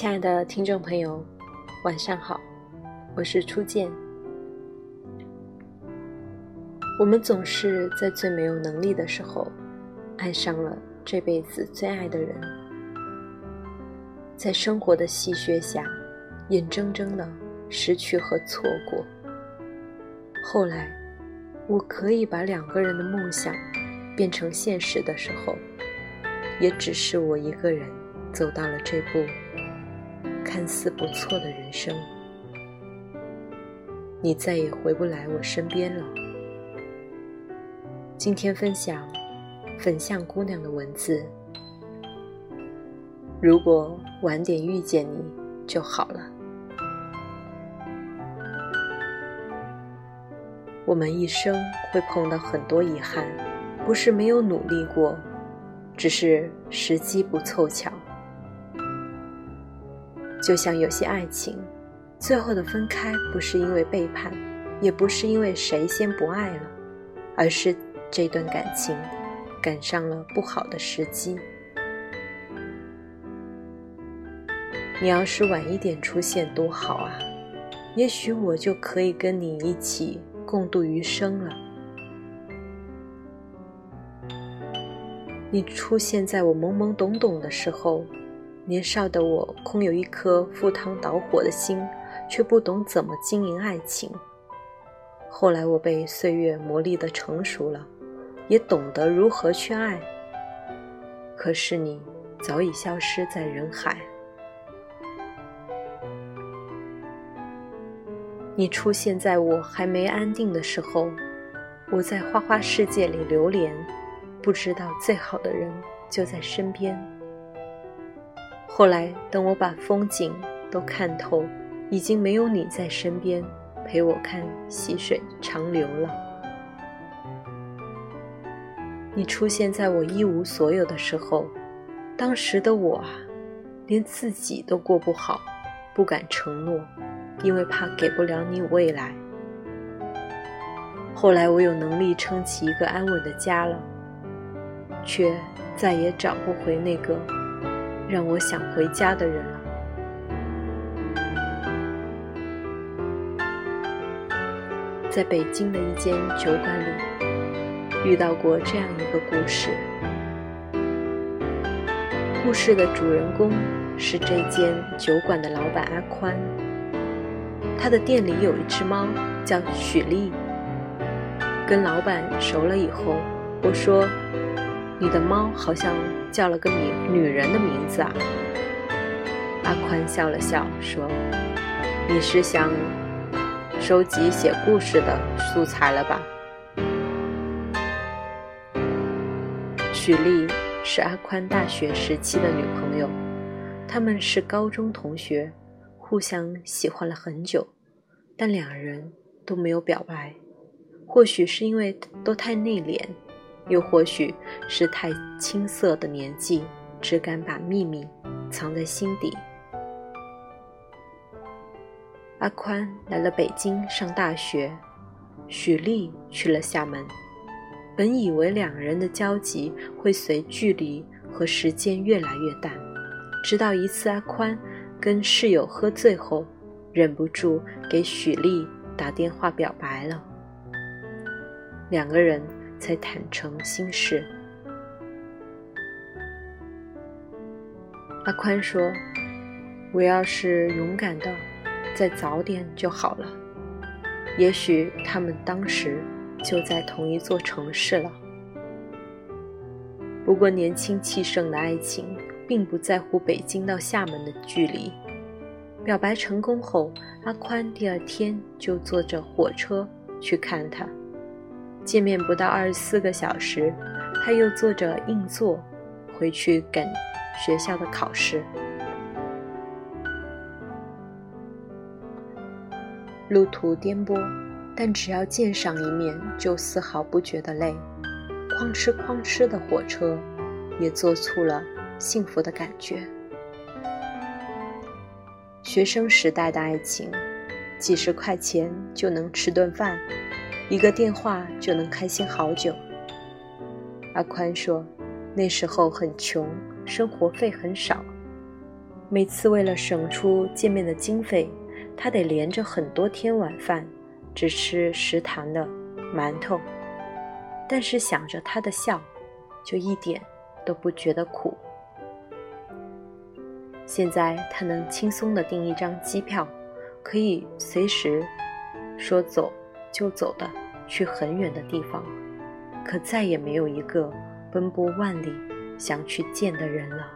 亲爱的听众朋友，晚上好，我是初见。我们总是在最没有能力的时候，爱上了这辈子最爱的人，在生活的戏谑下，眼睁睁的失去和错过。后来，我可以把两个人的梦想变成现实的时候，也只是我一个人走到了这步。看似不错的人生，你再也回不来我身边了。今天分享粉象姑娘的文字。如果晚点遇见你就好了。我们一生会碰到很多遗憾，不是没有努力过，只是时机不凑巧。就像有些爱情，最后的分开不是因为背叛，也不是因为谁先不爱了，而是这段感情赶上了不好的时机。你要是晚一点出现多好啊，也许我就可以跟你一起共度余生了。你出现在我懵懵懂懂的时候。年少的我空有一颗赴汤蹈火的心，却不懂怎么经营爱情。后来我被岁月磨砺的成熟了，也懂得如何去爱。可是你早已消失在人海。你出现在我还没安定的时候，我在花花世界里流连，不知道最好的人就在身边。后来，等我把风景都看透，已经没有你在身边陪我看细水长流了。你出现在我一无所有的时候，当时的我啊，连自己都过不好，不敢承诺，因为怕给不了你未来。后来我有能力撑起一个安稳的家了，却再也找不回那个。让我想回家的人了。在北京的一间酒馆里，遇到过这样一个故事。故事的主人公是这间酒馆的老板阿宽。他的店里有一只猫，叫许丽。跟老板熟了以后，我说。你的猫好像叫了个名女人的名字啊！阿宽笑了笑说：“你是想收集写故事的素材了吧？”许丽是阿宽大学时期的女朋友，他们是高中同学，互相喜欢了很久，但两人都没有表白，或许是因为都太内敛。又或许是太青涩的年纪，只敢把秘密藏在心底。阿宽来了北京上大学，许丽去了厦门。本以为两人的交集会随距离和时间越来越淡，直到一次阿宽跟室友喝醉后，忍不住给许丽打电话表白了。两个人。才坦诚心事。阿宽说：“我要是勇敢的再早点就好了，也许他们当时就在同一座城市了。不过年轻气盛的爱情并不在乎北京到厦门的距离。表白成功后，阿宽第二天就坐着火车去看他。”见面不到二十四个小时，他又坐着硬座回去赶学校的考试。路途颠簸，但只要见上一面，就丝毫不觉得累。哐哧哐哧的火车，也做出了幸福的感觉。学生时代的爱情，几十块钱就能吃顿饭。一个电话就能开心好久。阿宽说：“那时候很穷，生活费很少，每次为了省出见面的经费，他得连着很多天晚饭只吃食堂的馒头。但是想着他的笑，就一点都不觉得苦。现在他能轻松地订一张机票，可以随时说走就走的去很远的地方，可再也没有一个奔波万里想去见的人了。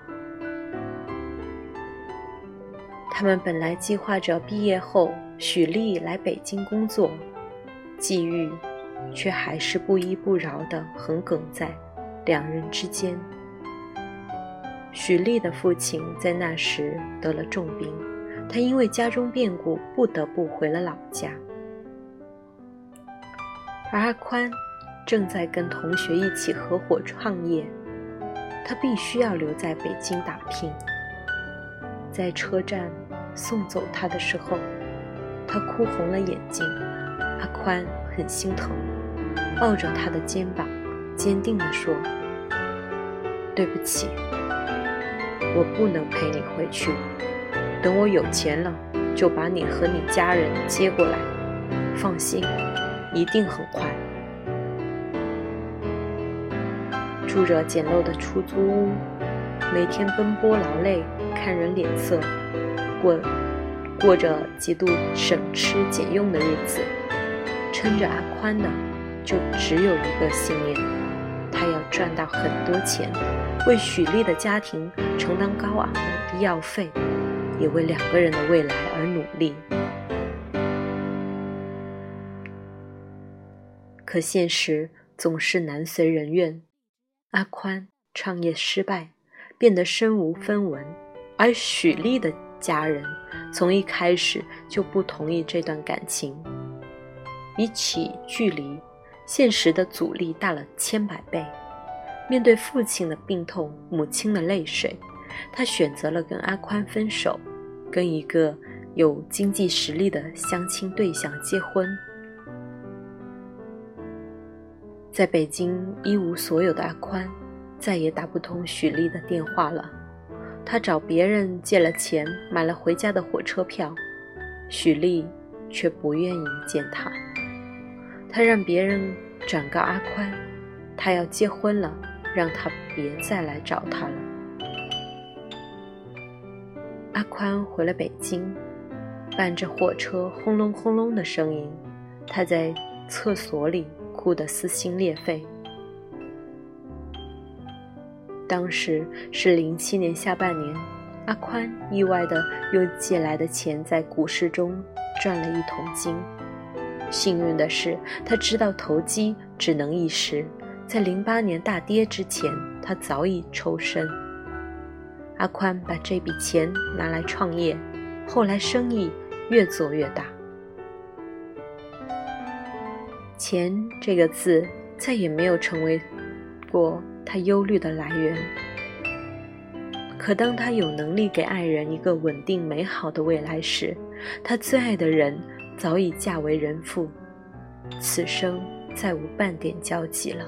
他们本来计划着毕业后许丽来北京工作，际遇却还是不依不饶地横亘在两人之间。许丽的父亲在那时得了重病，他因为家中变故不得不回了老家，而阿宽正在跟同学一起合伙创业，他必须要留在北京打拼。在车站送走他的时候，他哭红了眼睛。阿宽很心疼，抱着他的肩膀，坚定地说：“对不起，我不能陪你回去。等我有钱了，就把你和你家人接过来。放心，一定很快。”住着简陋的出租屋，每天奔波劳累。看人脸色，过过着极度省吃俭用的日子，撑着阿宽的就只有一个信念：他要赚到很多钱，为许丽的家庭承担高昂的医药费，也为两个人的未来而努力。可现实总是难随人愿，阿宽创业失败，变得身无分文。而许丽的家人从一开始就不同意这段感情。比起距离，现实的阻力大了千百倍。面对父亲的病痛、母亲的泪水，他选择了跟阿宽分手，跟一个有经济实力的相亲对象结婚。在北京一无所有的阿宽，再也打不通许丽的电话了。他找别人借了钱，买了回家的火车票，许丽却不愿意见他。他让别人转告阿宽，他要结婚了，让他别再来找他了。阿宽回了北京，伴着火车轰隆轰隆的声音，他在厕所里哭得撕心裂肺。当时是零七年下半年，阿宽意外的用借来的钱在股市中赚了一桶金。幸运的是，他知道投机只能一时，在零八年大跌之前，他早已抽身。阿宽把这笔钱拿来创业，后来生意越做越大。钱这个字再也没有成为过。他忧虑的来源。可当他有能力给爱人一个稳定美好的未来时，他最爱的人早已嫁为人妇，此生再无半点交集了。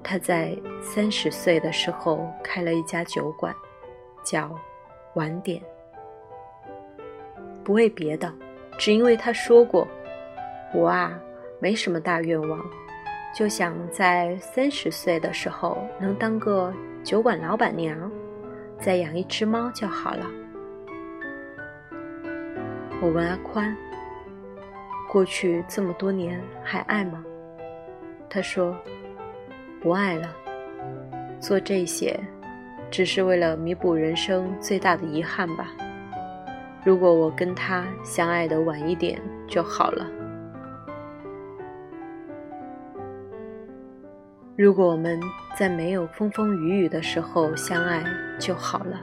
他在三十岁的时候开了一家酒馆，叫“晚点”。不为别的，只因为他说过：“我啊，没什么大愿望。”就想在三十岁的时候能当个酒馆老板娘，再养一只猫就好了。我问阿宽：“过去这么多年还爱吗？”他说：“不爱了。做这些，只是为了弥补人生最大的遗憾吧。如果我跟他相爱的晚一点就好了。”如果我们在没有风风雨雨的时候相爱就好了，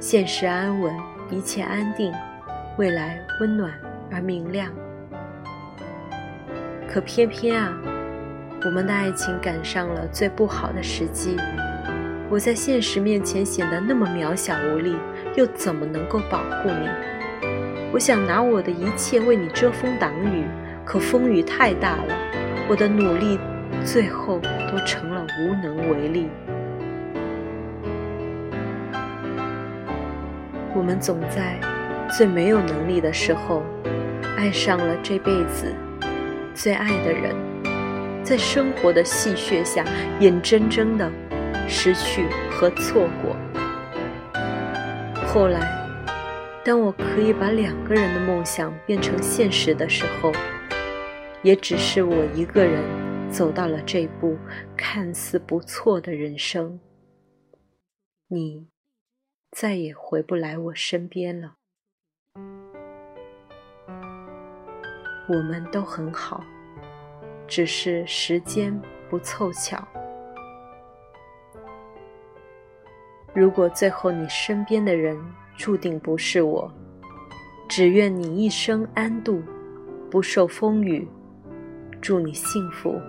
现实安稳，一切安定，未来温暖而明亮。可偏偏啊，我们的爱情赶上了最不好的时机。我在现实面前显得那么渺小无力，又怎么能够保护你？我想拿我的一切为你遮风挡雨，可风雨太大了，我的努力。最后都成了无能为力。我们总在最没有能力的时候，爱上了这辈子最爱的人，在生活的戏谑下，眼睁睁的失去和错过。后来，当我可以把两个人的梦想变成现实的时候，也只是我一个人走到了这步看似不错的人生。你。再也回不来我身边了。我们都很好，只是时间不凑巧。如果最后你身边的人注定不是我，只愿你一生安度，不受风雨。祝你幸福，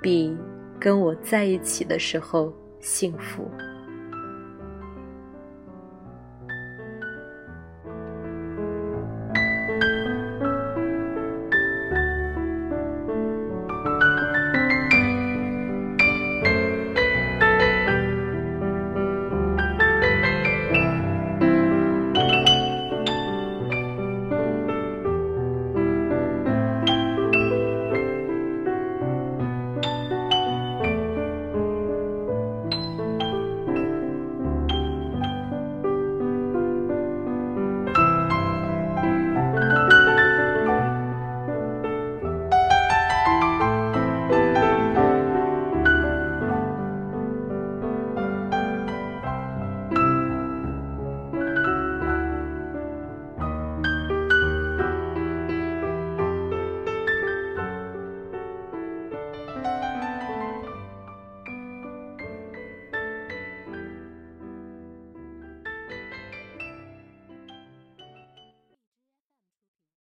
比跟我在一起的时候幸福。